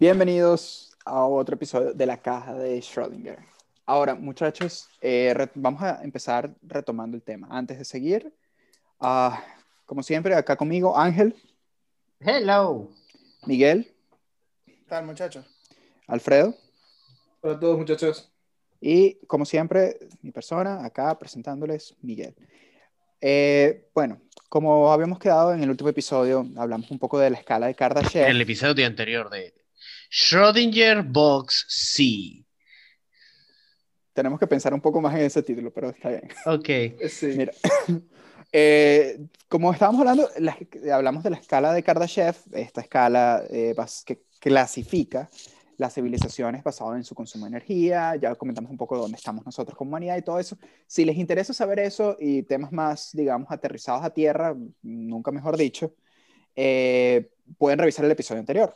Bienvenidos a otro episodio de la caja de Schrödinger. Ahora, muchachos, eh, vamos a empezar retomando el tema. Antes de seguir, ah, como siempre, acá conmigo Ángel, Hello. Miguel, ¿Qué tal, muchachos? Alfredo Hola a todos, muchachos. y, como siempre, mi persona, acá presentándoles Miguel. Eh, bueno, como habíamos quedado en el último episodio, hablamos un poco de la escala de En Kardashev. el episodio anterior de Schrödinger Box C. Tenemos que pensar un poco más en ese título, pero está bien. Ok. Sí. Mira, eh, como estábamos hablando, la- hablamos de la escala de Kardashev, esta escala eh, que clasifica las civilizaciones basado en su consumo de energía, ya comentamos un poco dónde estamos nosotros como humanidad y todo eso. Si les interesa saber eso y temas más, digamos, aterrizados a tierra, nunca mejor dicho, eh, pueden revisar el episodio anterior.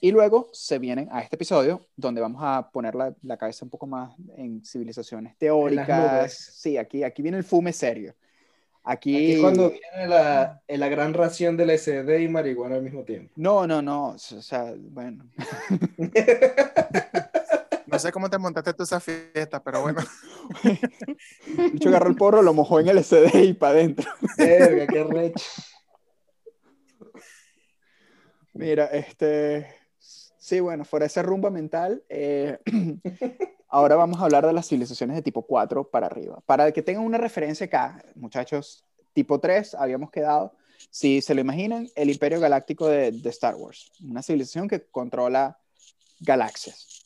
Y luego se vienen a este episodio donde vamos a poner la, la cabeza un poco más en civilizaciones teóricas. nubes. Sí, aquí, aquí viene el fume serio. Aquí, Aquí es cuando viene la, en la gran ración de LSD y marihuana al mismo tiempo. No, no, no. O sea, bueno. No sé cómo te montaste tú esa fiesta, pero bueno. Bicho agarró el porro, lo mojó en el SD y para adentro. Verga, qué recho. Mira, este. Sí, bueno, fuera esa rumba mental, eh, ahora vamos a hablar de las civilizaciones de tipo 4 para arriba. Para que tengan una referencia acá, muchachos, tipo 3 habíamos quedado, si se lo imaginan, el Imperio Galáctico de, de Star Wars, una civilización que controla galaxias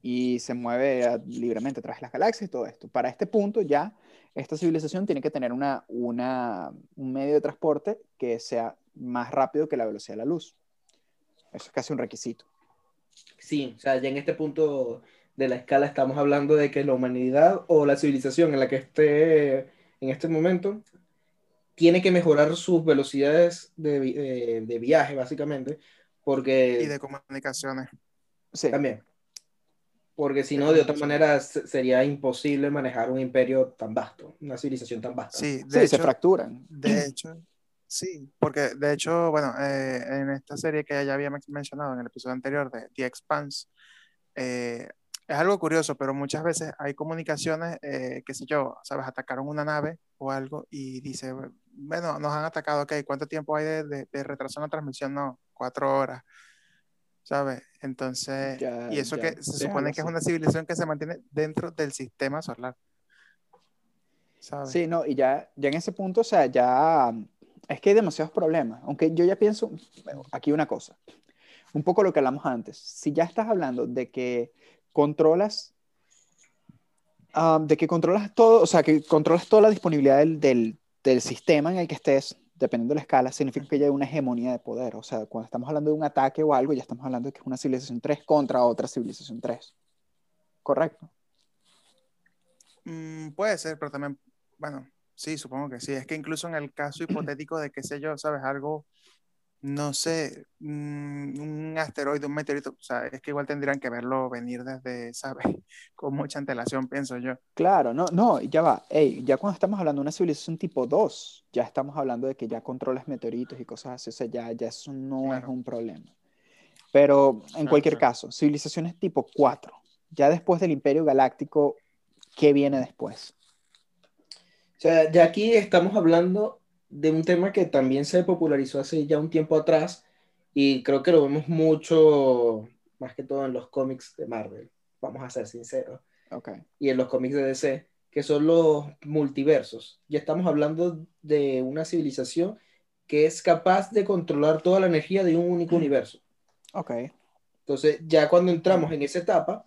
y se mueve eh, libremente a través de las galaxias y todo esto. Para este punto ya, esta civilización tiene que tener una, un medio de transporte que sea más rápido que la velocidad de la luz. Eso es casi un requisito. Sí, o sea, ya en este punto de la escala estamos hablando de que la humanidad o la civilización en la que esté en este momento tiene que mejorar sus velocidades de, de viaje, básicamente, porque Y de comunicaciones. Sí, también. Porque si no, de otra manera se- sería imposible manejar un imperio tan vasto, una civilización tan vasta. Sí, se fracturan. de hecho, sí, porque de hecho, bueno, eh, en esta serie que ya había men- mencionado en el episodio anterior de The Expanse, eh, es algo curioso, pero muchas veces hay comunicaciones, eh, qué sé yo, sabes, atacaron una nave o algo y dice, bueno, nos han atacado, ok, ¿cuánto tiempo hay de, de- de retraso en la transmisión? No, cuatro horas, ¿sabes? Entonces, Ya- y eso ya, que se déjalo supone que es una civilización que se mantiene dentro del sistema solar, ¿sabes? Sí, no, y ya, ya en ese punto, o sea, ya es que hay demasiados problemas. Aunque yo ya pienso, aquí una cosa, un poco lo que hablamos antes. Si ya estás hablando de que controlas, ah, de que controlas todo, o sea, que controlas toda la disponibilidad del, del, del sistema en el que estés, dependiendo de la escala, significa que ya hay una hegemonía de poder. O sea, cuando estamos hablando de un ataque o algo, ya estamos hablando de que es una civilización 3 contra otra civilización 3. ¿Correcto? Mm, puede ser, pero también, bueno, sí, supongo que sí. Es que incluso en el caso hipotético de qué sé yo, ¿sabes? Algo, no sé, mm, un asteroide, un meteorito, o sea, es que igual tendrían que verlo venir desde, ¿sabes? Con mucha antelación, pienso yo. Claro, no, no, ya va. Ey, ya cuando estamos hablando de una civilización tipo 2, ya estamos hablando de que ya controlas meteoritos y cosas así, o sea, ya, ya eso no es Claro. un problema. Pero en Claro, cualquier claro. caso, civilizaciones tipo 4, ya después del Imperio Galáctico, ¿qué viene después? Sea, ya aquí estamos hablando de un tema que también se popularizó hace ya un tiempo atrás y creo que lo vemos mucho, más que todo en los cómics de Marvel, vamos a ser sinceros, Ok, y en los cómics de DC, que son los multiversos. Ya estamos hablando de una civilización que es capaz de controlar toda la energía de un único universo. ok, Entonces, ya cuando entramos en esa etapa,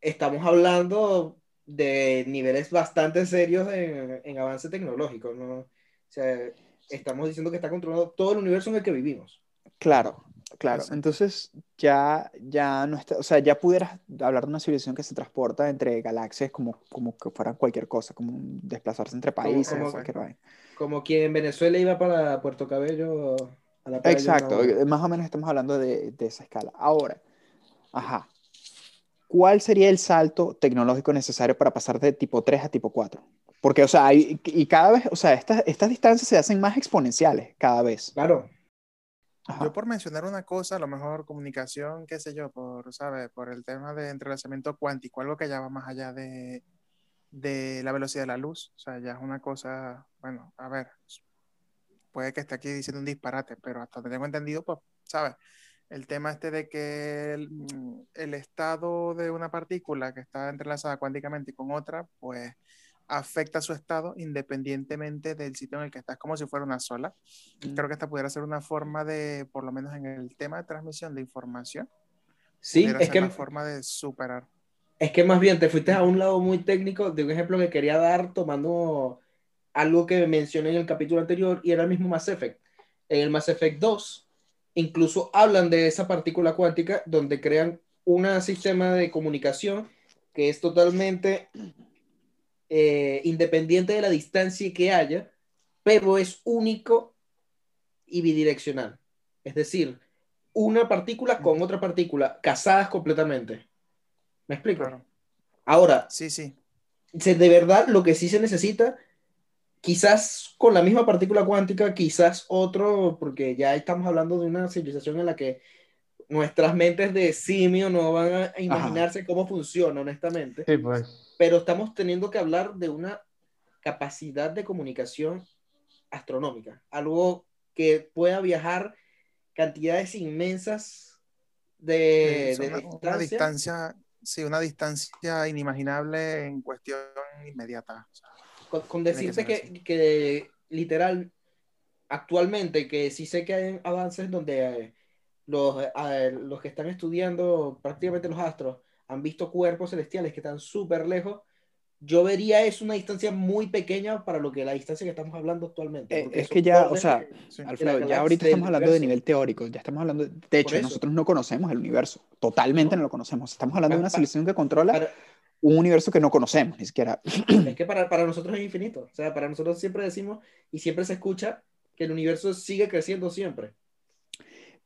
estamos hablando de niveles bastante serios en, en avance tecnológico, ¿no? O sea, estamos diciendo que está controlando todo el universo en el que vivimos. claro, claro. Exacto. Entonces, ya, ya no está, o sea, ya pudieras hablar de una civilización que se transporta entre galaxias como, como que fuera cualquier cosa, como desplazarse entre países, como-. Como quien en Venezuela iba para Puerto Cabello a la playa. Exacto, ¿no? más o menos estamos hablando de, de esa escala. Ahora, ajá, ¿cuál sería el salto tecnológico necesario para pasar de tipo 3 a tipo 4? Porque, o sea, hay- y cada vez, o sea, estas, estas distancias se hacen más exponenciales cada vez. Claro. Ajá. Yo por mencionar una cosa, a lo mejor comunicación, qué sé yo, por, ¿sabes? Por el tema de entrelazamiento cuántico, algo que ya va más allá de, de la velocidad de la luz. O sea, ya es una cosa, bueno, a ver, puede que esté aquí diciendo un disparate, pero hasta donde tengo entendido, pues, ¿sabes? El tema este de que el, mm, el estado de una partícula que está entrelazada cuánticamente con otra, pues afecta su estado independientemente del sitio en el que está. Es como si fuera una sola. Mm. Creo que esta pudiera ser una forma de, por lo menos en el tema de transmisión de información, Sí, pudiera es ser que, la forma de superar. es que más bien te fuiste a un lado muy técnico de un ejemplo que quería dar tomando algo que mencioné en el capítulo anterior y era el mismo Mass Effect. En el Mass Effect 2 incluso hablan de esa partícula cuántica donde crean un sistema de comunicación que es totalmente eh, independiente de la distancia que haya, pero es único y bidireccional. Es decir, una partícula con otra partícula casadas completamente. ¿Me explico? Claro. Ahora, Sí, sí. de verdad lo que sí se necesita, quizás con la misma partícula cuántica, quizás otro, porque ya estamos hablando de una civilización en la que nuestras mentes de simio no van a imaginarse cómo funciona, honestamente, Sí, pues. pero estamos teniendo que hablar de una capacidad de comunicación astronómica, algo que pueda viajar cantidades inmensas de, Es de una, una distancia. distancia, sí, una distancia inimaginable en cuestión inmediata. O sea, con, con que decirte que, que, literal, actualmente, que sí sé que hay avances donde eh, los, eh, los que están estudiando prácticamente los astros han visto cuerpos celestiales que están súper lejos, yo vería eso una distancia muy pequeña para lo que la distancia que estamos hablando actualmente. Eh, es que ya, o sea, que-. Alfredo, ya ahorita estamos hablando de nivel teórico, ya estamos hablando, de, de hecho, nosotros no conocemos el universo, totalmente No. no, lo conocemos, estamos hablando de una civilización que controla para- un universo que no conocemos, ni siquiera. es que para, para nosotros es infinito. O sea, para nosotros siempre decimos y siempre se escucha que el universo sigue creciendo siempre.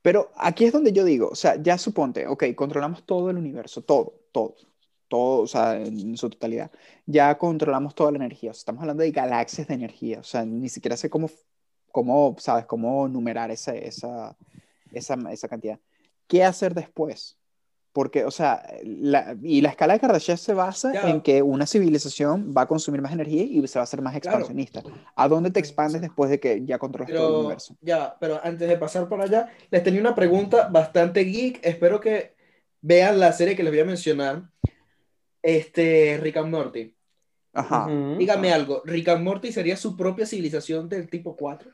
Pero aquí es donde yo digo, o sea, ya suponte, ok, controlamos todo el universo, todo, todo, todo, o sea, en su totalidad. Ya controlamos toda la energía, o sea, estamos hablando de galaxias de energía, o sea, ni siquiera sé cómo, cómo ¿sabes? Cómo numerar esa, esa, esa, esa cantidad. ¿Qué hacer después? Porque, o sea, la, y la escala de Kardashev se basa Ya. en que una civilización va a consumir más energía y se va a hacer más Claro. expansionista. ¿A dónde te expandes después de que ya controlas todo el Pero, universo? ya, pero antes de pasar por allá, les tenía una pregunta bastante geek. Espero que vean la serie que les voy a mencionar. Este, Rick and Morty. Ajá. Ujú. Dígame algo, ¿Rick and Morty sería su propia civilización del tipo 4?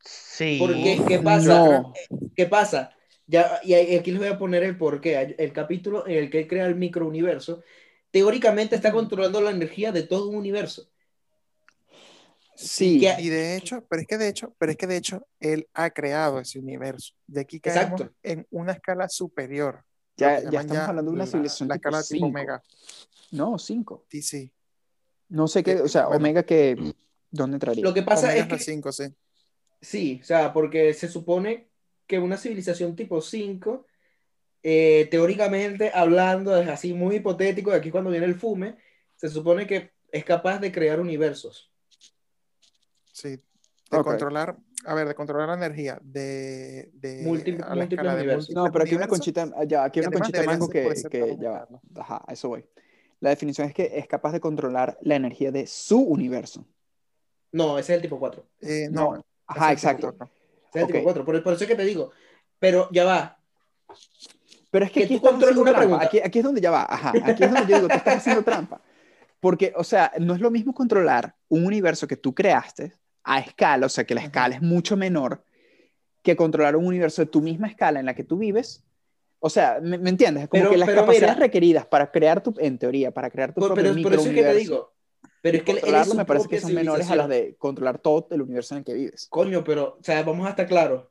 Sí. Porque, ¿qué pasa? No. ¿Qué pasa? Ya, y aquí les voy a poner el porqué. El capítulo en el que él crea el microuniverso, teóricamente está controlando la energía de todo un universo. Sí. que- Y de hecho, pero es que de hecho, pero es que de hecho, él ha creado ese universo. De aquí caemos Exacto. en una escala superior. Ya, ya estamos hablando de una la- civilización La tipo escala tipo 5. Omega. No, 5. Sí, sí. No sé qué, o sea, bueno. Omega que, ¿dónde entraría? Lo que pasa Omega es que 5, sí. Sí, o sea, porque se supone que una civilización tipo 5, eh, teóricamente hablando, es así muy hipotético, aquí cuando viene el fume, se supone que es capaz de crear universos. Sí. De controlar, a ver, de controlar la energía de, de Múltiples- a la múltiples escala de universos. No, pero aquí hay una conchita, ya, aquí una conchita mango que, que ya va. Ajá, a eso voy. La definición es que es capaz de controlar la energía de su universo. No, ese es el tipo 4. Eh, no, No. Ajá, exacto. Cuatro. Ese es el Ok. tipo 4. Por, por eso es que te digo. Pero ya va. Pero es que Que aquí estás una trampa. Aquí, aquí es donde ya va. Ajá, aquí es donde yo digo, tú estás haciendo trampa. Porque, o sea, no es lo mismo controlar un universo que tú creaste a escala, o sea, que la escala es mucho menor que controlar un universo de tu misma escala en la que tú vives. O sea, ¿me, me entiendes? Como Pero- que las capacidades mira. requeridas para crear tu, en teoría, para crear tu Por, propio pero por eso es que te digo. Pero es que controlarlo me parece que son menores a las de controlar todo el universo en el que vives. Coño, pero, o sea, vamos a estar claros.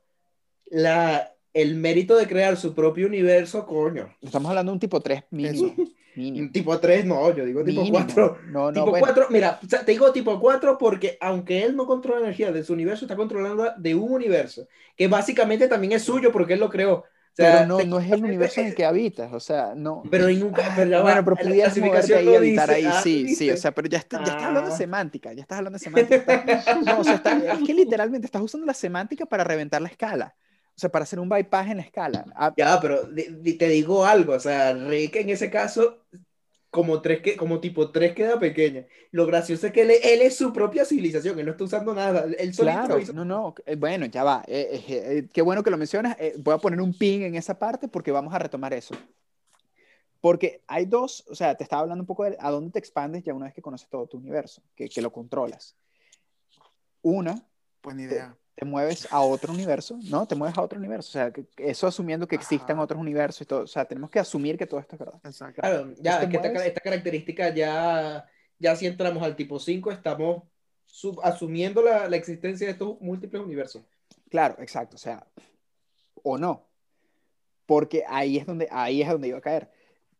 La, el mérito de crear su propio universo, coño. Estamos hablando de un tipo 3 mínimo. mínimo. Tipo 3, no, yo digo tipo Mínimo. 4. No, no, tipo bueno. 4, mira, o sea, te digo tipo 4 porque aunque él no controla la energía de su universo, está controlando de un universo, que básicamente también es suyo porque él lo creó. O sea, pero no, te- no es el universo en el que habitas, o sea, no. Pero ahí nunca, Ah, pero bueno, pero pudieras moverte ahí y habitar dice. ahí, Ah, sí, sí, ¿viste? o sea, pero ya, está- ya estás hablando de Ah. semántica, ya estás hablando de semántica. no, o sea, está- es que literalmente estás usando la semántica para reventar la escala. o sea, para hacer un bypass en la escala. Ah, Ya, pero te digo algo, o sea, Rick en ese caso, como, tres que, como tipo 3 queda pequeña. Lo gracioso es que él, él es su propia civilización, él no está usando nada, él solito Claro, hizo. no, no, eh, bueno, ya va. eh, eh, eh, qué bueno que lo mencionas. eh, voy a poner un pin en esa parte porque vamos a retomar eso. Porque hay dos, o sea, te estaba hablando un poco de a dónde te expandes ya una vez que conoces todo tu universo, que, que lo controlas. Una, Buena idea. Te mueves a otro universo, ¿no? Te mueves a otro universo. O sea, que- eso asumiendo que existan Ajá. otros universos y todo. O sea, tenemos que asumir que todo esto es verdad. Exacto. Claro, ya, es que esta característica ya, ya si entramos al tipo 5, estamos sub- asumiendo la, la existencia de estos múltiples universos. Claro, exacto. O sea, o no. Porque ahí es donde, ahí es donde iba a caer.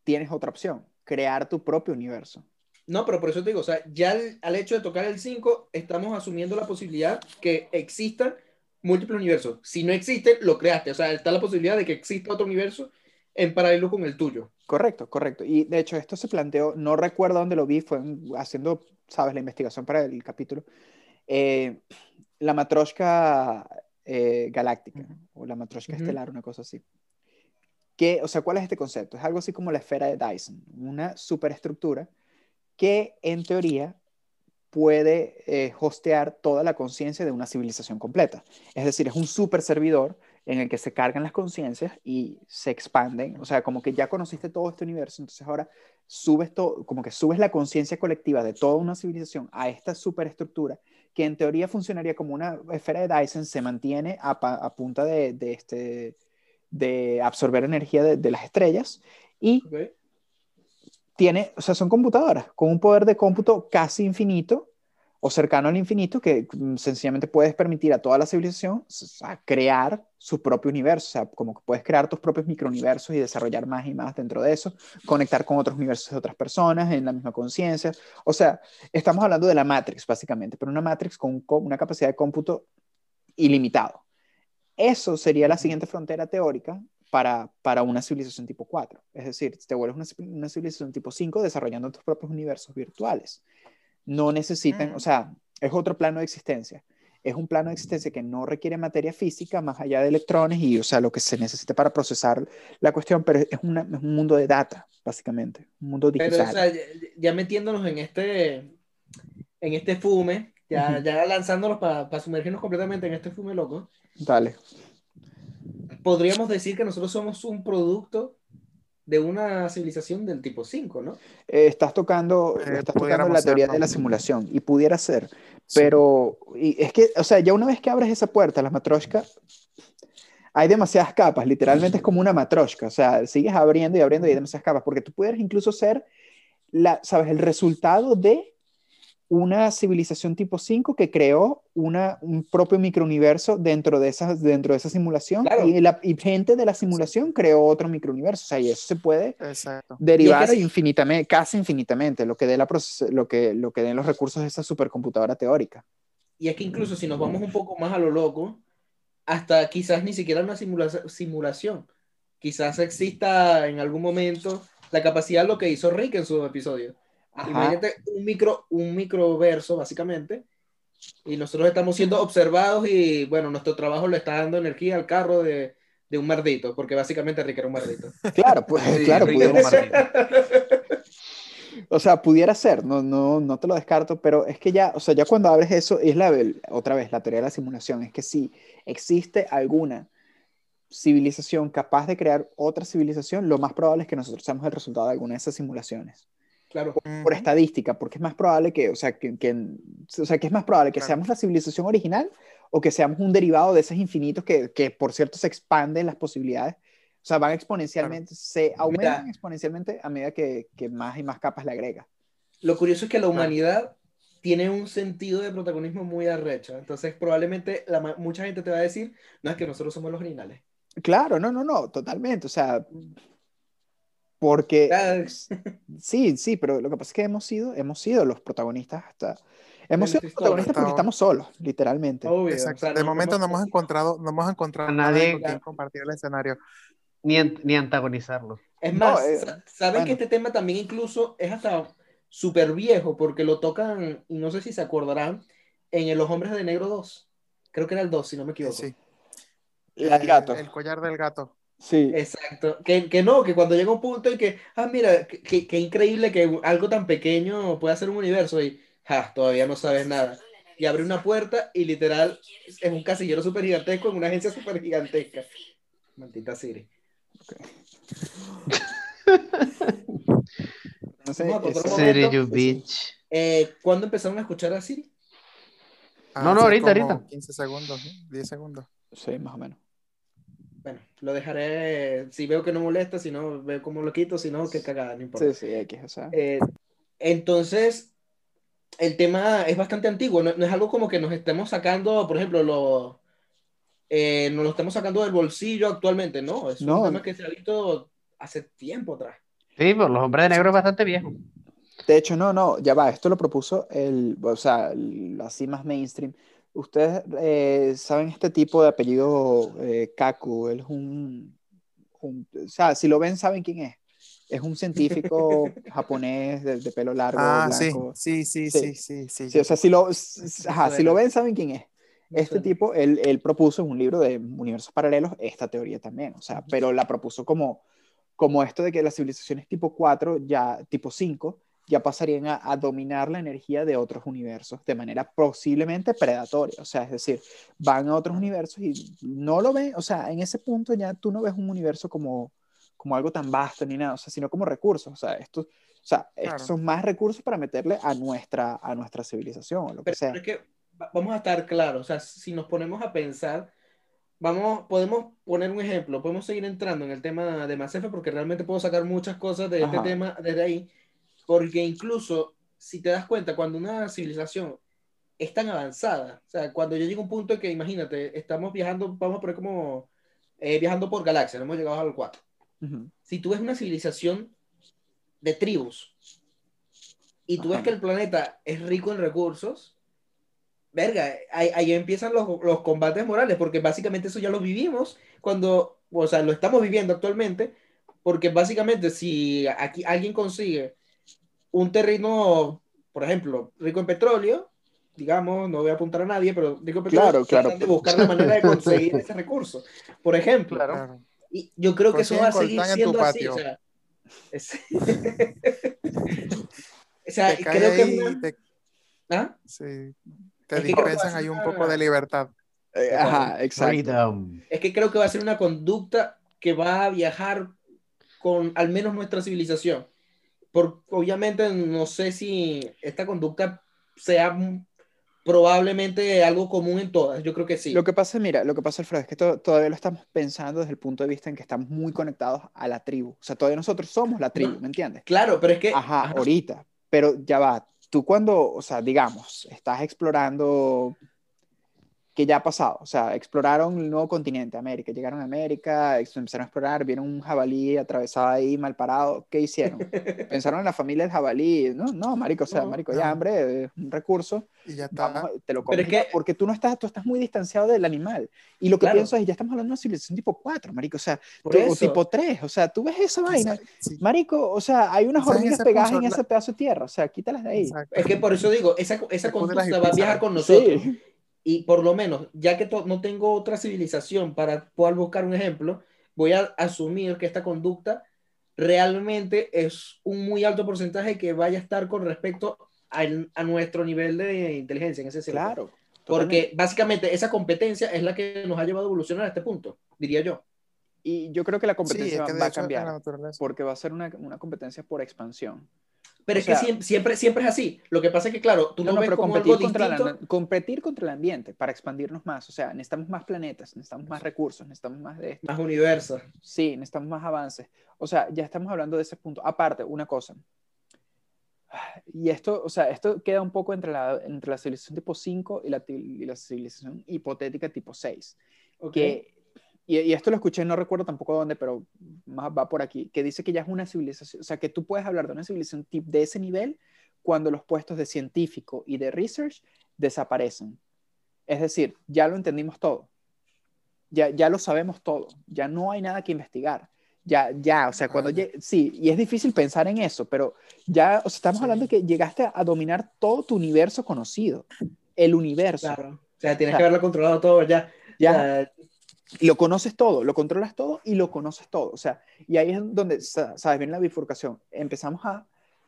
Tienes otra opción, crear tu propio universo. No, pero por eso te digo, o sea, ya al, al hecho de tocar el 5, estamos asumiendo la posibilidad que existan múltiples universos. Si no existen, lo creaste. O sea, está la posibilidad de que exista otro universo en paralelo con el tuyo. Correcto, correcto. Y de hecho esto se planteó, no recuerdo dónde lo vi, fue en- haciendo, sabes, la investigación para el capítulo. Eh, la matroshka eh, galáctica o la matroshka estelar, una cosa así. Que, o sea, ¿cuál es este concepto? Es algo así como la esfera de Dyson, una superestructura que en teoría puede eh, hostear toda la conciencia de una civilización completa. Es decir, es un super servidor en el que se cargan las conciencias y se expanden. O sea, como que ya conociste todo este universo, entonces ahora subes todo, como que subes la conciencia colectiva de toda una civilización a esta superestructura que en teoría funcionaría como una esfera de Dyson, se mantiene a, punta de, este, de absorber energía de, las estrellas y. tiene, o sea, son computadoras con un poder de cómputo casi infinito o cercano al infinito que mm, sencillamente puedes permitir a toda la civilización sea, crear su propio universo, o sea, como que puedes crear tus propios microuniversos y desarrollar más y más dentro de eso, conectar con otros universos de otras personas en la misma conciencia, o sea, estamos hablando de la Matrix básicamente, pero una Matrix con un co- una capacidad de cómputo ilimitado. Eso sería la siguiente frontera teórica para, para una civilización tipo 4. Es decir, te vuelves una, una civilización tipo 5 desarrollando tus propios universos virtuales. No necesitan, Mm. o sea, es otro plano de existencia. Es un plano de existencia que no requiere materia física más allá de electrones y, o sea, lo que se necesita para procesar la cuestión, pero es, una- es un mundo de data, básicamente, un mundo Pero, digital. o sea, ya, ya metiéndonos en este, en este fume, ya, Ujú. ya lanzándonos para sumergirnos completamente en este fume loco, Dale. Podríamos decir que nosotros somos un producto de una civilización del tipo 5, ¿no? Eh, estás tocando, Eh, estás tocando la teoría serlo. de la simulación y pudiera ser, Sí. pero y es que, o sea, ya una vez que abres esa puerta, la matroshka, hay demasiadas capas, literalmente es como una matroshka, o sea, sigues abriendo y abriendo y hay demasiadas capas, porque tú pudieras incluso ser, la, ¿sabes? El resultado de una civilización tipo 5 que creó una, un propio microuniverso dentro de, esas, dentro de esa simulación Claro. y, la, y gente de la simulación creó otro microuniverso, o sea, y eso se puede Exacto. derivar sí. infinitamente, casi infinitamente, lo que dé la lo que, lo que den los recursos de esa supercomputadora teórica. Y es que incluso si nos vamos un poco más a lo loco, hasta quizás ni siquiera una simula- simulación. Quizás exista en algún momento la capacidad de lo que hizo Rick en su episodio. Ajá. Imagínate un micro, un microverso, básicamente, y nosotros estamos siendo observados y, bueno, nuestro trabajo le está dando energía al carro de, de un mardito, porque básicamente Rick era un mardito. Claro, pues, Sí, claro, Rick pudiera ser. O sea, pudiera ser, no, no, no te lo descarto, pero es que ya, o sea, ya cuando abres eso, es la, otra vez, la teoría de la simulación, es que si existe alguna civilización capaz de crear otra civilización, lo más probable es que nosotros seamos el resultado de alguna de esas simulaciones. Claro. por Ujú. estadística, porque es más probable que, o sea, que, que- o sea, que es más probable que Claro. seamos la civilización original o que seamos un derivado de esos infinitos que, que por cierto, se expanden las posibilidades. O sea, van exponencialmente, se aumentan exponencialmente a medida que, que más y más capas le agrega. Lo curioso es que la humanidad tiene un sentido de protagonismo muy arrecho. Entonces, probablemente la mucha gente te va a decir, no es que nosotros somos los originales. Claro, no, no, no, totalmente. O sea, porque sí, sí, pero lo que pasa es que hemos sido, hemos sido los protagonistas hasta, hemos sido los protagonistas porque estamos solos, literalmente. Obvio, Exacto. o sea, de no- momento no no- hemos encontrado, no hemos encontrado A nadie con quien compartir el escenario. Ni, an- ni antagonizarlo. Es No, más, eh, sa- ¿saben bueno. que este tema también incluso es hasta súper viejo? Porque lo tocan, y no sé si se acordarán, en el Los Hombres de Negro 2. Creo que era el 2, si no me equivoco. Sí. Del Eh, gato. El collar del gato. Sí. Exacto. Que, que no, que cuando llega un punto en que, ah, mira, que, que- increíble que algo tan pequeño pueda ser un universo y, ja, todavía no sabes nada. Y abre una puerta y literal es un casillero súper gigantesco en una agencia súper gigantesca. Maldita Siri. No sé, City, momento. you bitch. Eh, ¿Cuándo empezaron a escuchar a Siri? No, no, Hace ahorita, ahorita. 15 segundos, ¿no? 10 segundos. sí, más o menos. Bueno, lo dejaré, si veo que no molesta, si no, veo cómo lo quito, si no, qué cagada, no importa. Sí, sí, X, o sea. Eh, entonces, el tema es bastante antiguo, no, no es algo como que nos estemos sacando, por ejemplo, lo, eh, nos lo estamos sacando del bolsillo actualmente, no, es No. un tema que se ha visto hace tiempo atrás. Sí, por los hombres de negro es bastante viejo. De hecho, no, no, ya va, esto lo propuso el, o sea, el- así más mainstream. Ustedes eh, saben este tipo de apellido eh, Kaku, él es un, un- o sea, si lo ven saben quién es. Es un científico japonés de, de pelo largo, Ah, sí, blanco. sí, sí, Sí. sí, sí, sí. Sí, o sea, si lo, ajá, si lo ven saben quién es. Este suena. tipo, él, él propuso en un libro de universos paralelos esta teoría también, o sea, pero la propuso como, como esto de que las civilizaciones tipo 4, ya tipo 5, ya pasarían a, a dominar la energía de otros universos de manera posiblemente predatoria, o sea, es decir, van a otros universos y no lo ven, o sea, en ese punto ya tú no ves un universo como, como algo tan vasto ni nada, o sea, sino como recursos, o sea, estos, o sea, estos son más recursos para meterle a nuestra, a nuestra civilización o lo que sea. pero es que va- vamos a estar claros, o sea, si nos ponemos a pensar, vamos, podemos poner un ejemplo, podemos seguir entrando en el tema de Mass Effect porque realmente puedo sacar muchas cosas de este Ajá. tema desde ahí, porque incluso si te das cuenta, cuando una civilización es tan avanzada, o sea, cuando ya llega un punto que, imagínate, estamos viajando, vamos a poner como eh, viajando por galaxia, no hemos llegado al 4. Ujú. Si tú ves una civilización de tribus y tú ves Ajá. que el planeta es rico en recursos, verga, ahí, ahí empiezan los, los combates morales, porque básicamente eso ya lo vivimos cuando, o sea, lo estamos viviendo actualmente, porque básicamente si aquí alguien consigue un terreno, por ejemplo, rico en petróleo, digamos, no voy a apuntar a nadie, pero rico en petróleo, Claro, claro. de buscar la manera de conseguir ese recurso. Por ejemplo, Claro. Y yo creo que eso va a seguir siendo así. O sea, es- o sea, Te creo que es ahí, una- te, ¿Ah? sí, te Es dispensan ahí un una- poco de libertad. Eh, Ajá, exacto. Freedom. Es que creo que va a ser una conducta que va a viajar con al menos nuestra civilización. Por, obviamente no sé si esta conducta sea probablemente algo común en todas. Yo creo que sí. Lo que pasa, mira, lo que pasa, Alfredo, es que to- todavía lo estamos pensando desde el punto de vista en que estamos muy conectados a la tribu. O sea, todavía nosotros somos la tribu, No. ¿me entiendes? Claro, pero es que... Ajá, ajá, ahorita. Pero ya va, tú cuando, o sea, digamos, estás explorando, ¿qué ya ha pasado? O sea, exploraron el nuevo continente, América. Llegaron a América, empezaron a explorar, vieron un jabalí atravesado ahí, mal parado. ¿Qué hicieron? Pensaron en la familia del jabalí. No, no, marico, o sea, No, marico, no. ya hambre, es un recurso. Y ya está. Vamos, te lo comes que- porque tú no estás, tú estás muy distanciado del animal. Y lo que Claro. pienso es, ya estamos hablando de una civilización tipo 4, marico, o sea, tú- o tipo 3, o sea, tú ves esa vaina, sí, marico, o sea, hay unas hormigas pegadas en la- ese pedazo de tierra, o sea, quítalas de ahí. exacto. Es que por eso digo, esa, esa va a viajar con nosotros. Sí, Y por lo menos, ya que no tengo otra civilización para poder buscar un ejemplo, voy a asumir que esta conducta realmente es un muy alto porcentaje que vaya a estar con respecto al- a, nuestro nivel de inteligencia en ese sentido. claro. Porque básicamente esa competencia es la que nos ha llevado a evolucionar a este punto, diría yo. Y yo creo que la Sí, competencia es que va a cambiar, porque va a ser una, una competencia por expansión. Pero O es que sea- siempre, siempre, siempre es así. Lo que pasa es que, claro, tú No, lo no, ves pero como competir algo contra, distinto. la, competir contra el ambiente para expandirnos más. O sea, necesitamos más planetas, necesitamos más recursos, necesitamos más de esto. Más universo. Sí, necesitamos más avances. O sea, ya estamos hablando de ese punto. Aparte, una cosa. Y esto, o sea, esto queda un poco entre la, entre la civilización tipo 5 y la, y la civilización hipotética tipo 6. ¿ok? Que, y, y esto lo escuché, no recuerdo tampoco dónde, pero más va por aquí, que dice que ya es una civilización, o sea, que tú puedes hablar de una civilización tip de ese nivel cuando los puestos de científico y de research desaparecen. Es decir, ya lo entendimos todo. Ya, ya lo sabemos todo. Ya no hay nada que investigar. Ya, ya, o sea, cuando Ah, sí, y es difícil pensar en eso, pero ya, o sea, estamos Sí. hablando de que llegaste a, a dominar todo tu universo conocido, el universo. Claro. O sea, tienes O sea, que haberlo controlado todo ya. Ya, O sea, lo conoces todo, lo controlas todo y lo conoces todo. O sea, y ahí es donde, sa- sabes, viene la bifurcación. Empezamos a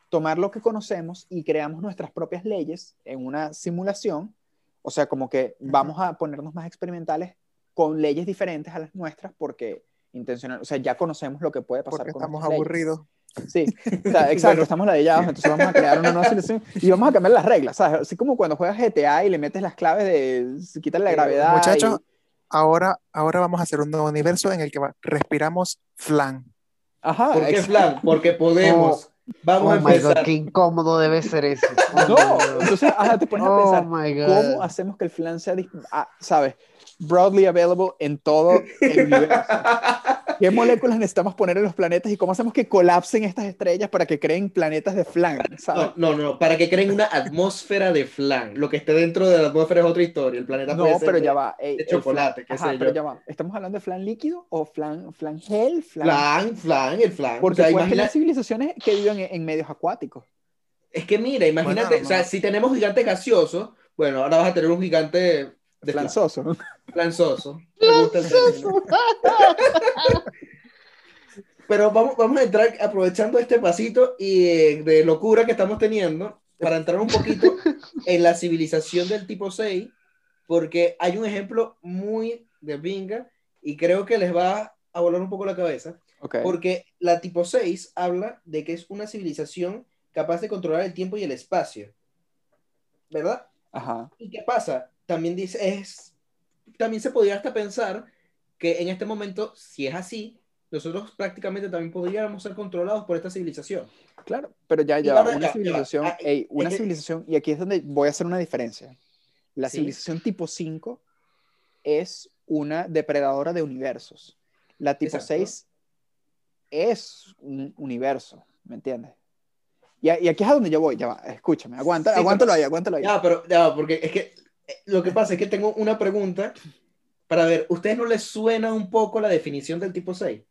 tomar lo que conocemos y creamos nuestras propias leyes en una simulación. O sea, como que vamos a ponernos más experimentales con leyes diferentes a las nuestras porque intencional, o sea, ya conocemos lo que puede pasar Porque con estamos leyes. aburridos. Sí, o sea, exacto, Bueno. estamos ladillados, entonces vamos a crear una nueva solución y vamos a cambiar las reglas, ¿sabes? Así como cuando juegas GTA y le metes las claves de quitarle la Eh, gravedad. Muchachos, y- ahora, ahora vamos a hacer un nuevo universo en el que respiramos flan. Ajá, ¿Por qué flan? Porque podemos. Vamos Oh a my god, empezar. qué incómodo debe ser eso. Oh No, entonces ajá, te pones a Oh pensar, my God. ¿cómo hacemos que el flan sea, ah, sabes, broadly available en todo el universo? ¿Qué moléculas necesitamos poner en los planetas y cómo hacemos que colapsen estas estrellas para que creen planetas de flan, ¿sabes? No, no, no, para que creen una atmósfera de flan. Lo que esté dentro de la atmósfera es otra historia. El planeta No, puede ser pero de- ya va. ey, de chocolate, qué ajá, sé pero yo. ya va. ¿Estamos hablando de flan líquido o flan, flan gel? Flan... Flan, flan, el flan. Porque o sea, imagina- tener civilizaciones que viven en, en medios acuáticos. Es que mira, imagínate, Bueno, o sea, no. si tenemos gigantes gaseosos, bueno, ahora vas a tener un gigante de gusta el término. Pero vamos, vamos a entrar aprovechando este pasito y eh, de locura que estamos teniendo para entrar un poquito en la civilización del tipo 6, porque hay un ejemplo muy de pinga y creo que les va a volar un poco la cabeza, porque la tipo 6 habla de que es una civilización capaz de controlar el tiempo y el espacio, ¿verdad? Ajá. ¿Y qué pasa? También dice, es, también se podría hasta pensar que en este momento, si es así, nosotros prácticamente también podríamos ser controlados por esta civilización. Claro, pero ya, ya, va, una ya, ya civilización, Ah, ey, una es civilización, y aquí es donde voy a hacer una diferencia. La Sí. civilización tipo 5 es una depredadora de universos. La tipo Exacto. 6 es un universo, ¿me entiendes? Y, aquí es a donde yo voy, ya va, escúchame, aguanta, Sí, aguántalo pero- ahí, aguántalo ahí. Ya, pero ya, porque es que lo que pasa es que tengo una pregunta para ver, ¿ustedes no les suena un poco la definición del tipo 6?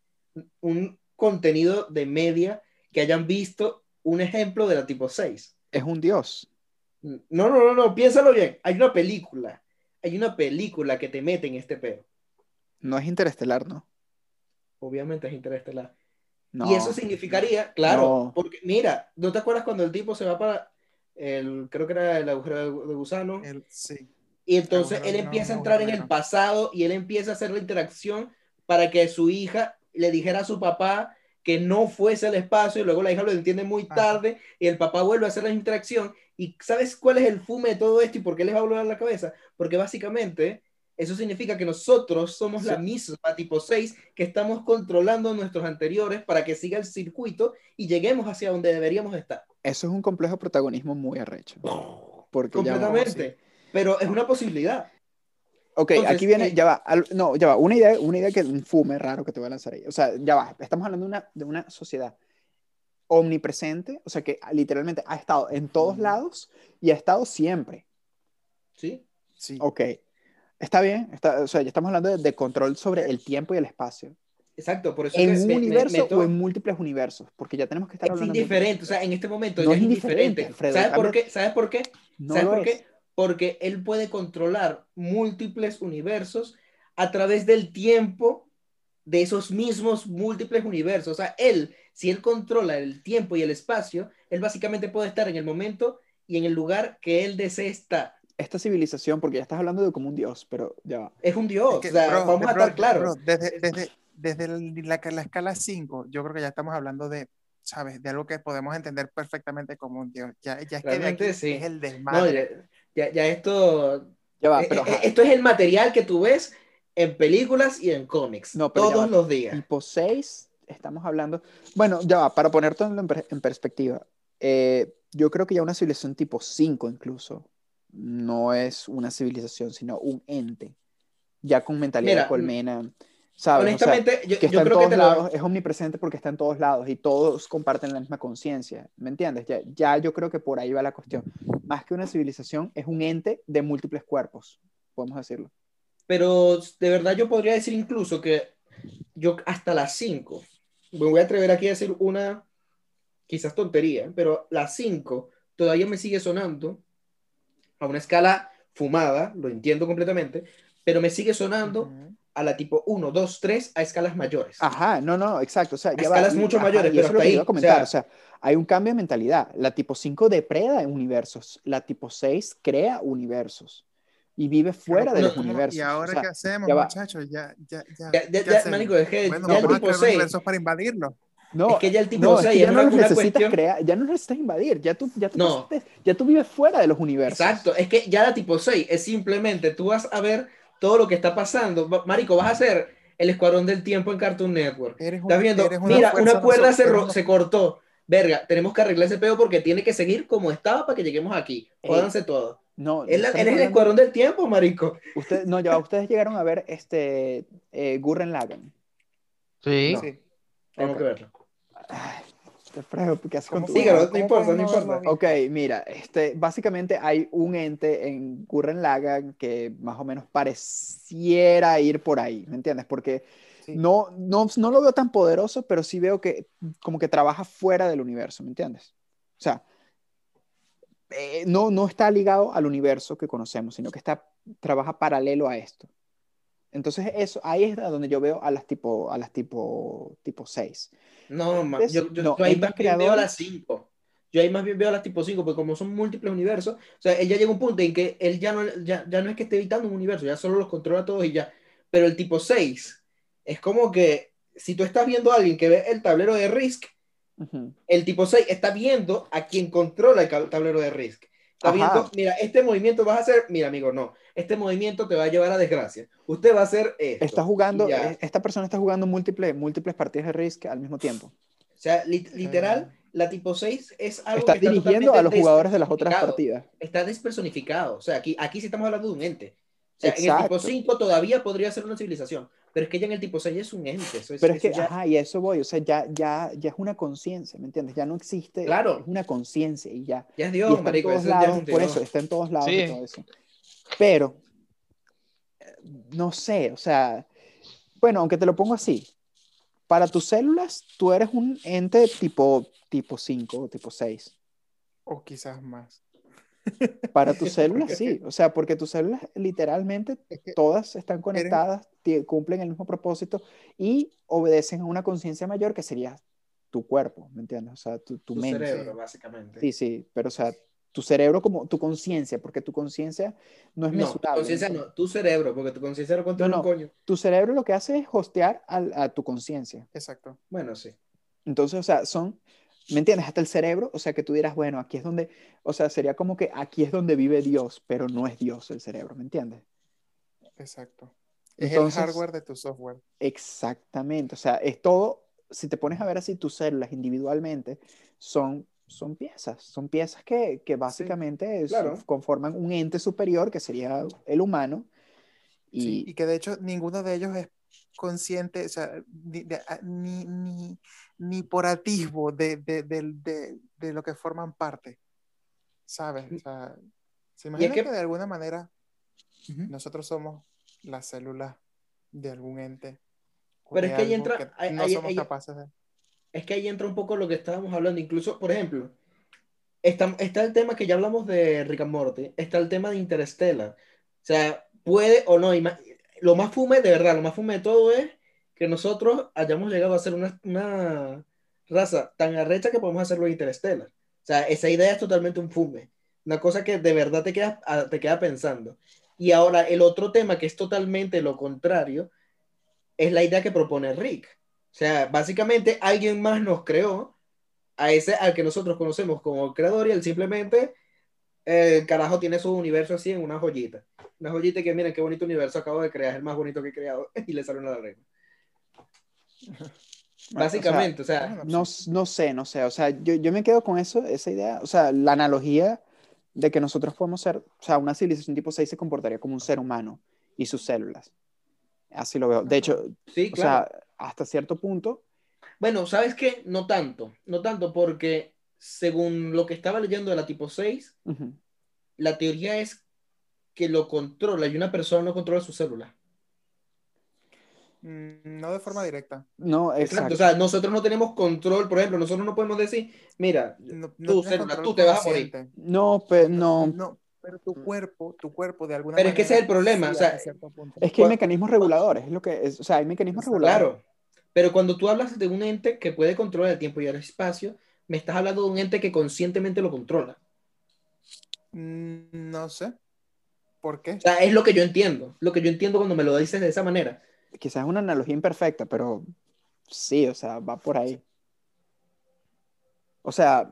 Un contenido de media que hayan visto un ejemplo de la tipo 6. Es un dios. No, no, no, no, piénsalo bien. Hay una película, hay una película que te mete en este pedo. No es interestelar, ¿no? Obviamente es interestelar. No. Y eso significaría, claro, No. porque mira, ¿no te acuerdas cuando el tipo se va para el, creo que era el agujero de, de gusano? El- sí. Y entonces él empieza a no, entrar en el pasado y él empieza a hacer la interacción para que su hija le dijera a su papá que no fuese al espacio y luego la hija lo entiende muy tarde y el papá vuelve a hacer la interacción y ¿sabes cuál es el fume de todo esto y por qué les va a volar la cabeza? Porque básicamente eso significa que nosotros somos la misma tipo 6 que estamos controlando nuestros anteriores para que siga el circuito y lleguemos hacia donde deberíamos estar. Eso es un complejo protagonismo muy arrecho. Porque. Completamente. Pero es una posibilidad. Ok, Entonces, aquí viene, eh, ya va, al- no, ya va, una idea, una idea que un fume raro que te voy a lanzar ahí. O sea, ya va, estamos hablando de una, de una sociedad omnipresente, o sea, que literalmente ha estado en todos lados y ha estado siempre. ¿Sí? Sí. Ok, está bien, está, o sea, ya estamos hablando de, de control sobre el tiempo y el espacio. Exacto, por eso ¿En un me- me universo meto- o en múltiple universos? Porque ya tenemos que estar es hablando de indiferente, o sea, en este momento No ya es indiferente, indiferente. ¿Sabes por qué? ¿Sabes por qué? No ¿Sabes por es. qué? Porque él puede controlar múltiples universos a través del tiempo de esos mismos múltiples universos. O sea, él, si él controla el tiempo y el espacio, él básicamente puede estar en el momento y en el lugar que él desee estar. Esta civilización, porque ya estás hablando de como un dios, pero ya va. Es un dios, Es que, o sea, bro, vamos de- a estar claros. desde, desde, desde la, la escala 5, yo creo que ya estamos hablando de, ¿sabes? De algo que podemos entender perfectamente como un dios. Ya, ya es que de Realmente aquí sí. es el No, desmadre. ya, ya- ya esto Ya va, Eh, pero eh, ajá, esto es el material que tú ves en películas y en cómics No, todos los días. tipo 6, estamos hablando. Bueno, ya va, para ponerte en, per- en perspectiva, eh, yo creo que ya una civilización tipo 5 incluso no es una civilización, sino un ente, ya con mentalidad Mira, de colmena, ¿sabes? O sea, Honestamente, yo, que yo está en creo que todos te lo- lados, es omnipresente porque está en todos lados y todos comparten la misma conciencia, ¿me entiendes? Ya, ya yo creo que por ahí va la cuestión. Más que una civilización, es un ente de múltiples cuerpos, podemos decirlo. Pero de verdad yo podría decir incluso que yo hasta las 5, me voy a atrever aquí a decir una quizás tontería, pero las 5 todavía me sigue sonando a una escala fumada, lo entiendo completamente, pero me sigue sonando. A la tipo 1, 2, 3 a escalas mayores. Ajá, no, no, exacto. O sea, ya escalas mucho ajá, mayores, y pero eso es lo hasta que ahí, iba a comentar. o O sea, hay un cambio de mentalidad. La tipo 5 depreda universos. La tipo 6 crea universos y vive fuera de no, los no, universos. ¿Y O ahora sea, qué hacemos, ya muchachos? Ya, ya, ya. Ya, ya, ¿qué ya, marico, es que Bueno, ya el a tipo crear 6 universos para invadirlo. no, es que ya el tipo no, es 6 que es ya una, no los necesitas cuestión. crear, ya no necesitas invadir. Ya tú, ya tú, No. pasaste- ya tú vives fuera de los universos. Exacto, es que ya la tipo 6 es simplemente tú vas a ver todo lo que está pasando. Marico, vas a hacer el escuadrón del tiempo en Cartoon Network. Eres un- Estás viendo, eres mira, fuerza una cuerda se, ro- una- se cortó. Verga, tenemos que arreglar ese pedo porque tiene que seguir como estaba para que lleguemos aquí. Ey, Jódanse todo. No, Él, estamos él es el escuadrón del tiempo, marico. Usted, no, ya, ustedes llegaron a ver este eh, Gurren Lagann. Sí. No. Sí. Tengo que verlo. Ay, Alfredo, ¿qué haces con no ¿Cómo importa, no importa. Ok, mira, este, básicamente hay un ente en Gurren Lagann que más o menos pareciera ir por ahí, ¿me entiendes? Porque Sí. no, no, no lo veo tan poderoso, pero sí veo que como que trabaja fuera del universo, ¿me entiendes? O sea, eh, no, no está ligado al universo que conocemos, sino que está, trabaja paralelo a esto. Entonces, eso, ahí es donde yo veo a las tipo, a las tipo, tipo 6. No, Antes, yo, yo- no, yo ahí más bien veo las 5. Yo ahí más bien veo las tipo 5, porque como son múltiples universos, o sea, él ya llega a un punto en que él ya no, ya, ya no es que esté evitando un universo, ya solo los controla todos y ya. Pero el tipo 6 es como que si tú estás viendo a alguien que ve el tablero de Risk, el tipo 6 está viendo a quien controla el tablero de Risk. Está Ajá. viendo, mira, este movimiento vas a hacer, mira, amigo, no, este movimiento te va a llevar a desgracia. Usted va a hacer esto. Está jugando, y eh, esta persona está jugando múltiples, múltiples partidas de Risk al mismo tiempo. O sea, li- literal, la tipo 6 es algo Está que está dirigiendo a los jugadores de las otras despersonificado. partidas. Está despersonificado. O sea, aquí, aquí sí estamos hablando de un ente. O sea, en el Exacto. tipo 5 todavía podría ser una civilización, pero es que ya en el tipo 6 es un ente. Eso es- Pero es eso que, ya- ajá, y a eso voy, o sea, ya, ya, ya es una conciencia, ¿me entiendes? Ya no existe, Claro. es una conciencia y ya. ya es Y Dios, marico. todos eso ya es lados, un por eso, está en todos lados y Sí. todo eso. Pero, no sé, o sea, bueno, aunque te lo pongo así, para tus células, tú eres un ente tipo, tipo 5 o tipo 6. O quizás más. Para tus células, sí. O sea, porque tus células literalmente todas están conectadas, cumplen el mismo propósito y obedecen a una conciencia mayor que sería tu cuerpo, ¿me entiendes? O sea, tu, tu Tu mente. cerebro, básicamente. Sí, sí, pero o sea, tu cerebro como tu conciencia, porque tu conciencia no es No, tu mesurable. conciencia ¿me no, tu cerebro, porque tu conciencia no controla No, un coño. Tu cerebro lo que hace es hostear a, tu conciencia. exacto. Bueno, sí. Entonces, o sea, son, ¿me entiendes? Hasta el cerebro, o sea, que tú dirás, bueno, aquí es donde, o sea, sería como que aquí es donde vive Dios, pero no es Dios el cerebro, ¿me entiendes? Exacto. Es Entonces- el hardware de tu software. Exactamente, o sea, es todo, si te pones a ver así tus células individualmente, son, son piezas, son piezas que, que básicamente claro. conforman un ente superior que sería el humano. Y, Sí, y que de hecho ninguno de ellos es consciente, o sea, ni, de- ni, ni- ni por atisbo de, de, de- de lo que forman parte, ¿sabes? O sea, se imagina que- que... de alguna manera nosotros somos las células de algún ente. Pero es que ahí entra- ahí- no ahí- somos ahí- capaces de... es que ahí entra un poco lo que estábamos hablando, incluso, por ejemplo, está, el tema que ya hablamos de Rick and Morty, está el tema de Interstellar. O sea, puede o no, lo más fume, de verdad, lo más fume de todo es que nosotros hayamos llegado a ser una, raza tan arrecha que podemos hacerlo en Interstellar. O sea, esa idea es totalmente un fume, una cosa que de verdad te queda pensando. Y ahora el otro tema que es totalmente lo contrario es la idea que propone Rick. O sea, básicamente alguien más nos creó a ese al que nosotros conocemos como creador y él simplemente, eh, el carajo tiene su universo así en una joyita. Una joyita que miren qué bonito universo acabo de crear, es el más bonito que he creado y le salió una regla. Básicamente, o sea, bueno, no, no sé, no sé, o sea, yo, yo me quedo con eso, esa idea, o sea, la analogía de que nosotros podemos ser, o sea, una civilización tipo 6 se comportaría como un ser humano y sus células. Así lo veo. De hecho, sí, o claro. sea, hasta cierto punto, Bueno, ¿sabes qué? No tanto, no tanto porque según lo que estaba leyendo de la tipo 6, ujú, la teoría es que lo controla y una persona no controla su célula. Mm, No de forma directa. no, Exacto. exacto. O sea, nosotros no tenemos control, por ejemplo, nosotros no podemos decir, mira, No, no Tú, célula, control tú te vas a morir. No, pero no, No, pero tu cuerpo, tu cuerpo de alguna Pero es que ese es el manera problema, sí o sea. Es que hay mecanismos reguladores, es lo que es, o sea, hay mecanismos reguladores. Claro, pero cuando tú hablas de un ente que puede controlar el tiempo y el espacio, me estás hablando de un ente que conscientemente lo controla. Mm, No sé. ¿Por qué? O sea, es lo que yo entiendo, lo que yo entiendo cuando me lo dices de esa manera. Quizás es una analogía imperfecta, pero sí, o sea, va por ahí. O sea,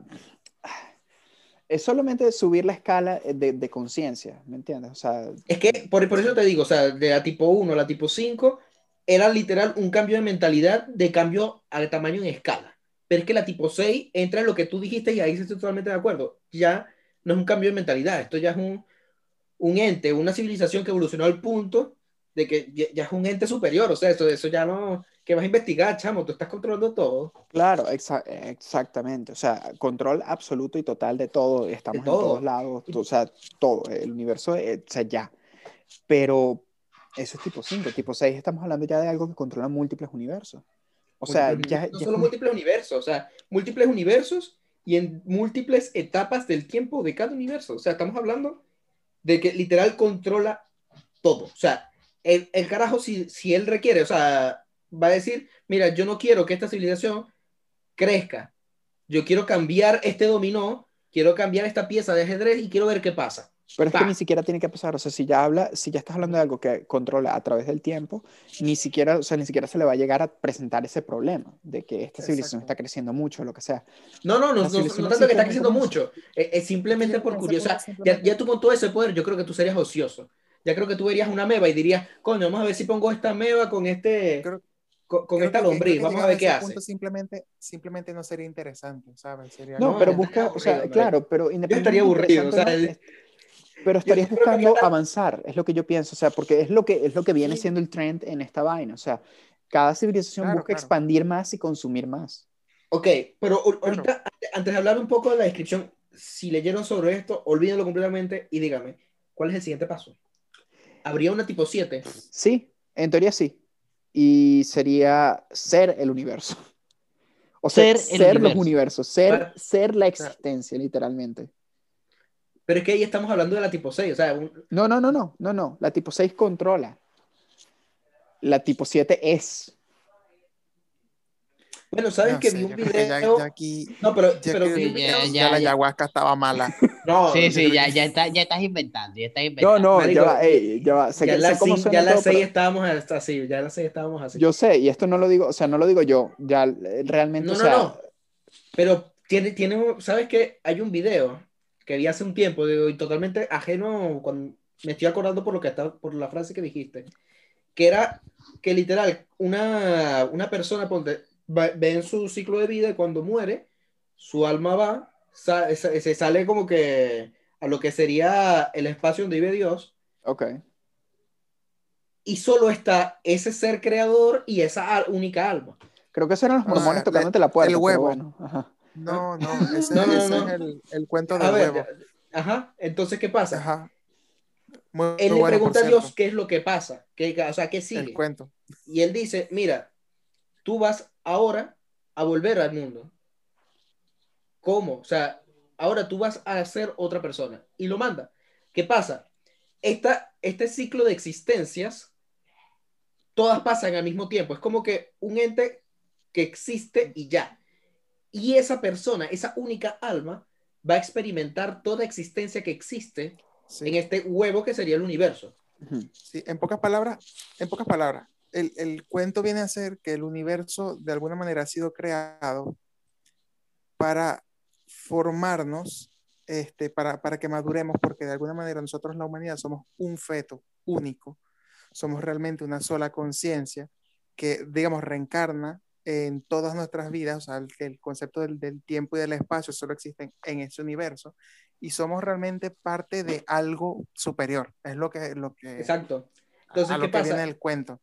es solamente subir la escala de, de conciencia, ¿me entiendes? O sea, Es que, por, por eso te digo, o sea, de la tipo 1 a la tipo 5, era literal un cambio de mentalidad de cambio al tamaño en escala. Pero es que la tipo 6 entra en lo que tú dijiste y ahí estoy totalmente de acuerdo. Ya no es un cambio de mentalidad, esto ya es un, un ente, una civilización que evolucionó al punto de que ya, ya es un ente superior. O sea, eso, eso ya no. que vas a investigar, chamo? Tú estás controlando todo. claro, exa- exactamente. O sea, control absoluto y total de todo. Estamos De todo. en todos lados, o sea, todo. El universo, eh, o sea, ya. Pero eso es tipo 5. Tipo 6 estamos hablando ya de algo que controla múltiples universos. O sea, Múltiples- ya, no ya solo es múltiples universos, o sea, múltiples universos y en múltiples etapas del tiempo de cada universo. O sea, estamos hablando de que literal controla todo. O sea, el, el carajo, si, si él requiere, o sea, va a decir, mira, yo no quiero que esta civilización crezca. Yo quiero cambiar este dominó, quiero cambiar esta pieza de ajedrez y quiero ver qué pasa. Pero es que ni siquiera tiene que pasar, o sea, si ya habla, si ya estás hablando de algo que controla a través del tiempo, ni siquiera, o sea, ni siquiera se le va a llegar a presentar ese problema de que esta civilización Exacto. está creciendo mucho, lo que sea. No, no, no, no, no tanto que está creciendo como- mucho, es, es simplemente por curiosidad. Ya, ya tú con todo ese poder, yo creo que tú serías ocioso. Ya creo que tú verías una meba y dirías, coño, vamos a ver si pongo esta meba con este, Creo- con, con esta lombriz, que vamos a ver qué hace. simplemente, simplemente no sería interesante, ¿sabes? Sería No, No, pero estaría busca, o sea, aburrido, claro, pero estaría independientemente aburrido, o sea, interesante o no, el- pero estarías yo buscando ahorita- avanzar, es lo que yo pienso, o sea, porque es lo que, es lo que viene Sí. siendo el trend en esta vaina, o sea, cada civilización Claro, busca claro. expandir más y consumir más. Ok, pero ahor- ahorita, ante- antes de hablar un poco de la descripción, si leyeron sobre esto, olvídenlo completamente y dígame, ¿cuál es el siguiente paso? ¿Habría una tipo 7? Sí, en teoría sí. Y sería ser el universo. O sea, Ser ser, el los universo. universos, ser, ser la existencia, literalmente. Pero es que ahí estamos hablando de la tipo 6, o sea, un- No, no, no, no, no, no. La tipo 6 controla. La tipo 7 es. bueno, ¿sabes No que sé, vi un ya- video? ya aquí, No, pero, ya pero que- vi un ya- video- ya- ya la ayahuasca estaba mala. no, Sí, sí, ya, ya, está, ya estás inventando, ya estás No, inventando. no, Marico, ya va, ey, ya va. Sé, ya que- la sé cómo seis- suena ya la todo, 6 pero estábamos hasta así, ya la 6 estábamos así. Yo sé, y esto no lo digo, o sea, no lo digo yo. Ya eh, realmente, No, o no, sea, no. Pero tiene, tiene, ¿sabes qué? Hay un video que vi hace un tiempo, digo, y totalmente ajeno, cuando me estoy acordando por lo que está, por la frase que dijiste, que era que literal, una, una persona ponte, va- ve en su ciclo de vida y cuando muere, su alma va, sa- se, se sale como que a lo que sería el espacio donde vive Dios, ok. y solo está ese ser creador y esa al- única alma. Creo que esos eran los Ah, mormones el- tocándote la puerta. el huevo. bueno, ajá. No, no, ese, No, no, ese no. es el, el cuento A del ver, huevo. ajá, entonces, ¿qué pasa? Ajá. Muy, él muy le bueno, pregunta a Dios qué es lo que pasa, qué, o sea, qué el sigue. cuento. Y él dice, mira, tú vas ahora a volver al mundo. ¿Cómo? O sea, ahora tú vas a ser otra persona. Y lo manda. ¿Qué pasa? Esta, este ciclo de existencias, todas pasan al mismo tiempo. Es como que un ente que existe y ya. Y esa persona, esa única alma, va a experimentar toda existencia que existe Sí. en este huevo que sería el universo. Sí, en pocas palabras, en pocas palabras, el, el cuento viene a ser que el universo de alguna manera ha sido creado para formarnos, este, para, para que maduremos, porque de alguna manera nosotros la humanidad somos un feto único, somos realmente una sola conciencia que, digamos, reencarna en todas nuestras vidas, o sea, el, el concepto del, del tiempo y del espacio solo existen en ese universo, y somos realmente parte de algo superior, es lo que, lo que, Exacto. Entonces, a lo ¿qué que pasa? viene el cuento.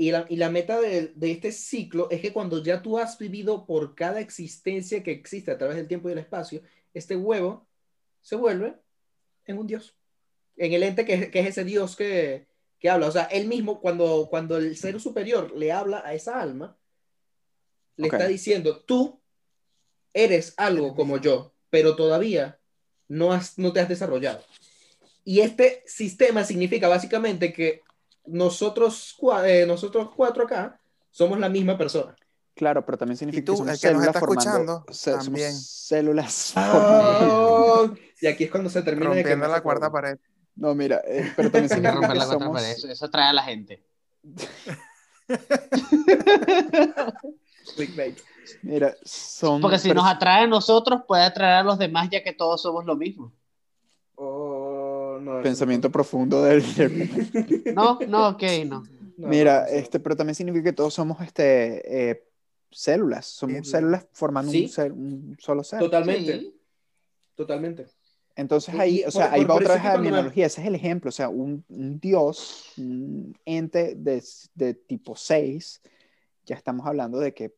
Y la, y la meta de, de este ciclo es que cuando ya tú has vivido por cada existencia que existe a través del tiempo y el espacio, este huevo se vuelve en un dios. En el ente que, que es ese dios que, que habla. O sea, él mismo, cuando, cuando el ser superior le habla a esa alma, le está diciendo, tú eres algo como yo, pero todavía no, has, no te has desarrollado. Y este sistema significa básicamente que nosotros, eh, nosotros cuatro acá somos la misma persona. Claro, pero también significa tú, que somos el que nos células está formando, escuchando, también. células. Oh, y aquí es cuando se termina de Rompiendo quemar la cuarta pared. No, mira, eh, pero también significa que la cuarta somos... pared, Eso, eso atrae a la gente. Mira, son... Porque si nos atrae a nosotros, puede atraer a los demás, ya que todos somos lo mismo. Oh, no, Pensamiento profundo del... No, no, ok, no. no, Mira, no, este, pero también significa que todos somos este, eh, células, somos Sí. células formando Sí. un, ser- un solo ser. Totalmente, Sí. totalmente. Entonces ahí, o sea, por- ahí por- va por otra vez a mi analogía, ese es el ejemplo, o sea, un, un dios, un ente de, de tipo 6, ya estamos hablando de que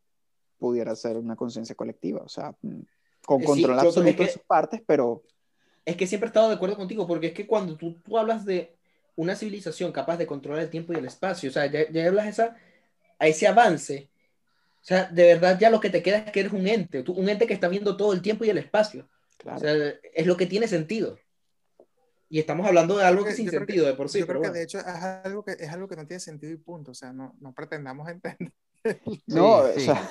pudiera ser una conciencia colectiva, o sea, mm, con Eh, sí, control absoluto que- de sus partes, pero Es que siempre he estado de acuerdo contigo, porque es que cuando tú, tú hablas de una civilización capaz de controlar el tiempo y el espacio, o sea, ya, ya hablas esa, a ese avance, o sea, de verdad ya lo que te queda es que eres un ente, tú- un ente que está viendo todo el tiempo y el espacio. claro. O sea, es lo que tiene sentido. Y estamos hablando de algo que es sin creo que- sentido de por sí. Yo creo pero que de bueno. hecho es algo que, es algo que no tiene sentido y punto. O sea, no, no pretendamos entender. no, sí. o sea,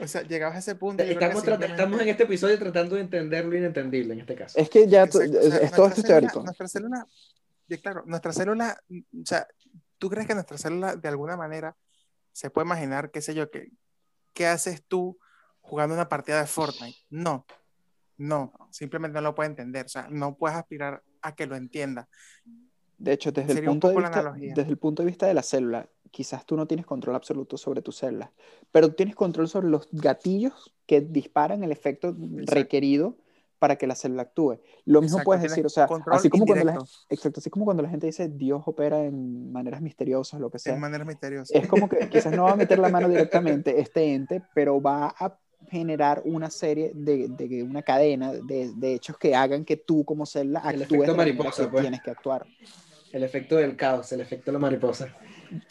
O sea, llegabas a ese punto. Estamos, simplemente- estamos en este episodio tratando de entender lo inentendible en este caso. es que ya, o sea, es- todo esto es célula- teórico. Nuestra célula, claro, nuestra célula, o sea, ¿tú crees que nuestra célula de alguna manera se puede imaginar, qué sé yo, que, qué haces tú jugando una partida de Fortnite? No, no, simplemente no lo puede entender, o sea, no puedes aspirar a que lo entienda. De hecho, desde el, punto de vista, desde el punto de vista de la célula, quizás tú no tienes control absoluto sobre tus células, pero tienes control sobre los gatillos que disparan el efecto requerido para que la célula actúe. Lo mismo Exacto, puedes decir, o sea, así como, cuando la, exacto, así como cuando la gente dice Dios opera en maneras misteriosas, lo que sea. En manera misteriosa. Es como que quizás no va a meter la mano directamente este ente, pero va a generar una serie de, de una cadena de, de hechos que hagan que tú como célula El actúes efecto la manera mariposa, que pues. tienes que actuar. El efecto del caos, el efecto de la mariposa.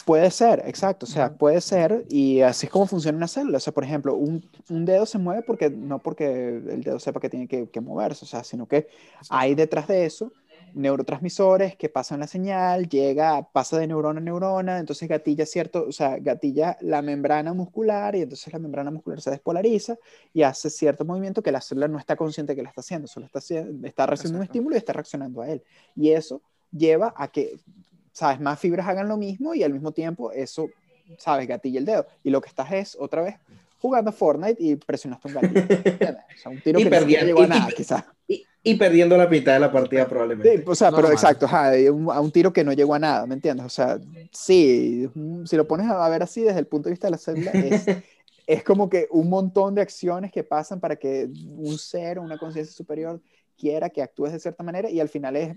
Puede ser, exacto, o sea, puede ser, y así es como funciona una célula. O sea, por ejemplo, un, un dedo se mueve porque no porque el dedo sepa que tiene que, que moverse, o sea, sino que hay detrás de eso neurotransmisores que pasan la señal, llega, pasa de neurona a neurona, entonces gatilla cierto, o sea, gatilla la membrana muscular y entonces la membrana muscular se despolariza y hace cierto movimiento que la célula no está consciente que la está haciendo, solo está, está recibiendo un estímulo y está reaccionando a él. Y eso lleva a que, sabes, más fibras hagan lo mismo y al mismo tiempo eso, sabes, gatilla el dedo. Y lo que estás es, otra vez, jugando Fortnite y presionaste un gatillo. O sea, un tiro Y que perdiendo- llegó a y- nada, y-. Y, y perdiendo la mitad de la partida probablemente. Sí, o sea, pero Normal. exacto, ajá, un- a un tiro que no llegó a nada, ¿me entiendes? O sea, sí, si lo pones a ver así desde el punto de vista de la célula, es, es como que un montón de acciones que pasan para que un ser o una conciencia superior quiera que actúes de cierta manera y al final es,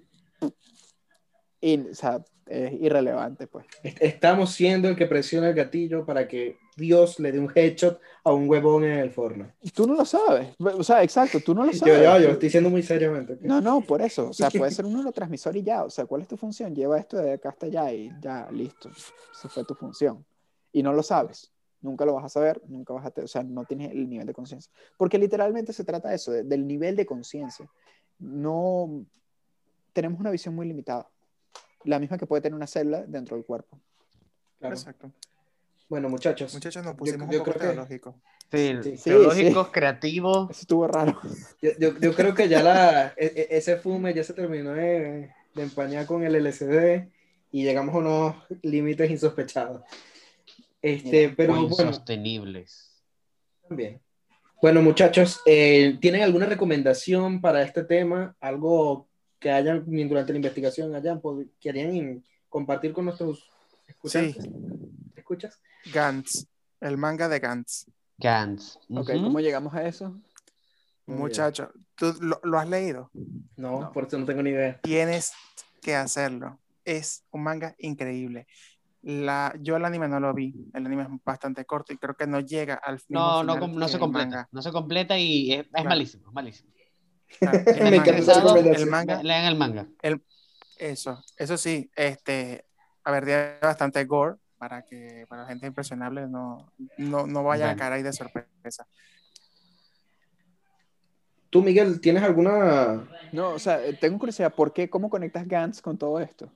in- o sea, es irrelevante, pues. Est- Estamos siendo el que presiona el gatillo para que Dios le dé un headshot a un huevón en el forno. Tú no lo sabes, o sea, exacto, tú no lo Yo, sabes. yo, yo estoy diciendo muy seriamente. No, no, por eso. O sea, puede ser un neurotransmisor y ya. O sea, ¿cuál es tu función? Lleva esto de acá hasta allá y ya, listo. Esa fue tu función. Y no lo sabes. Nunca lo vas a saber, nunca vas a tener, o sea, no tienes el nivel de conciencia. Porque literalmente se trata de eso, de- del nivel de conciencia. No tenemos una visión muy limitada. La misma que puede tener una célula dentro del cuerpo. Claro. Exacto. Bueno, muchachos, Muchachos, nos Yo- pusimos yo un poco creo que- teológicos. Sí, Sí. teológicos, Sí, creativos. Eso estuvo raro. yo, yo- yo creo que ya la, e- e- ese fume ya se terminó de, de empañar con el LCD y llegamos a unos límites insospechados. Este, pero o bueno, insostenibles. También. Bueno, muchachos, eh, ¿tienen alguna recomendación para este tema? ¿Algo que hayan durante la investigación hayan querían compartir con nuestros Sí, escuchantes? ¿Escuchas? Gantz, el manga de Gantz. Gantz. Ok. ¿cómo llegamos a eso? Muy Muchacho, ¿tú lo, lo has leído? No, No. por eso no tengo ni idea. Tienes que hacerlo. Es un manga increíble. La, yo el anime no lo vi. El anime es bastante corto y creo que no llega al No, no, final no que se completa. manga. No se completa y es, es Claro. malísimo, malísimo. Claro, el están Me encanta esa recomendación. el manga, lean el manga. eso, eso sí, este, a ver, tiene bastante gore para que para la gente impresionable no, no, no vayan a Bueno. caer ahí de sorpresa. Tú, Miguel, ¿tienes alguna... No, o sea, tengo curiosidad, ¿por qué, cómo conectas Gantz con todo esto?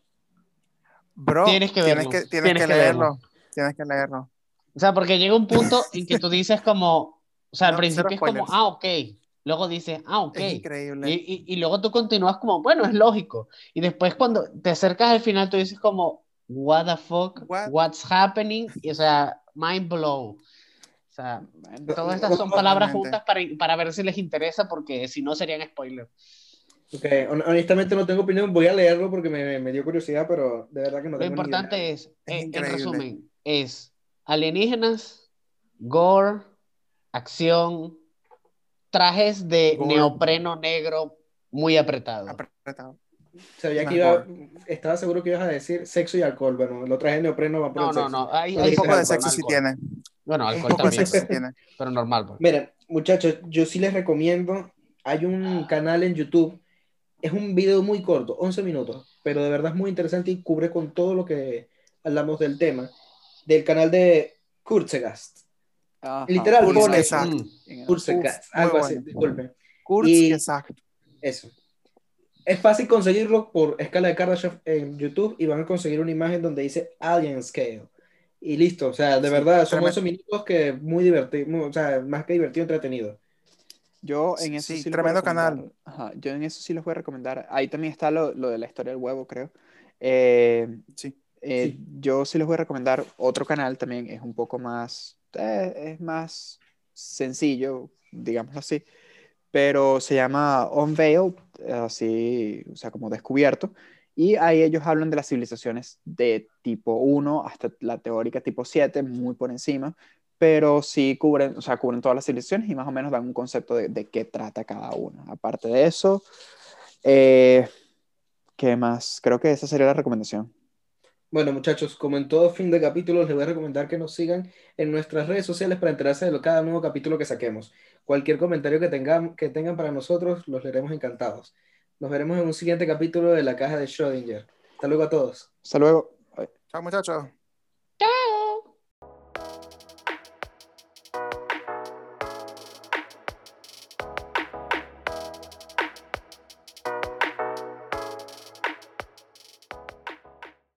Bro, Tienes que tienes verlo. que, tienes Tienes que que verlo. leerlo. Tienes que leerlo. O sea, porque llega un punto en que tú dices como, o sea, al No, principio es como, ah, ok. Luego dices, ah, ok. Es Y, increíble. y- y luego tú continúas como, bueno, es lógico. Y después cuando te acercas al final, tú dices como, what the fuck, What? what's happening? Y o sea, mind blow. O sea, todas estas son palabras juntas para, para ver si les interesa, porque si no serían spoilers. Ok, hon- honestamente no tengo opinión, voy a leerlo porque me, me dio curiosidad, pero de verdad que no Lo tengo ni importante idea. es, eh, en resumen, es alienígenas, gore, acción, trajes de Gore. neopreno negro muy apretado. Apretado. Sabía que iba, estaba seguro que ibas a decir sexo y alcohol. Bueno, lo traje neopreno, va por No, el no, sexo. no. Hay, Un hay Un poco de sexo sí alcohol. tiene. Bueno, alcohol de también, pero, tiene. pero normal. pues. Miren, muchachos, yo sí les recomiendo. Hay un canal en YouTube. Es un video muy corto, 11 minutos, pero de verdad es muy interesante y cubre con todo lo que hablamos del tema. Del canal de Kurzegast. Ajá, Literal, en- pone- Exacto. Mm. algo así, bueno. disculpen. Kurz, Y- exacto. Eso. Es fácil conseguirlo por escala de Kardashev en YouTube y van a conseguir una imagen donde dice Alien Scale. Y listo, o sea, de Sí, verdad, son tremendo. 11 minutos que muy divertido, o sea, más que divertido, entretenido. Yo en eso Sí, sí, tremendo canal. Ajá, yo en eso sí les voy a recomendar. Ahí también está lo, lo de la historia del huevo, creo. Eh, Sí. eh, Sí. Yo sí les voy a recomendar otro canal también, es un poco más, es más sencillo, digámoslo así, pero se llama Unveiled, así, o sea, como descubierto, y ahí ellos hablan de las civilizaciones de tipo 1 hasta la teórica tipo 7, muy por encima, pero sí cubren, o sea, cubren todas las civilizaciones y más o menos dan un concepto de, de qué trata cada una. Aparte de eso, eh, ¿qué más? Creo que esa sería la recomendación. Bueno, muchachos, como en todo fin de capítulo, les voy a recomendar que nos sigan en nuestras redes sociales para enterarse de lo- cada nuevo capítulo que saquemos. Cualquier comentario que tengan, que tengan para nosotros, los leeremos encantados. Nos veremos en un siguiente capítulo de La Caja de Schrödinger. Hasta luego a todos. Hasta luego. Chao, muchachos. Chao.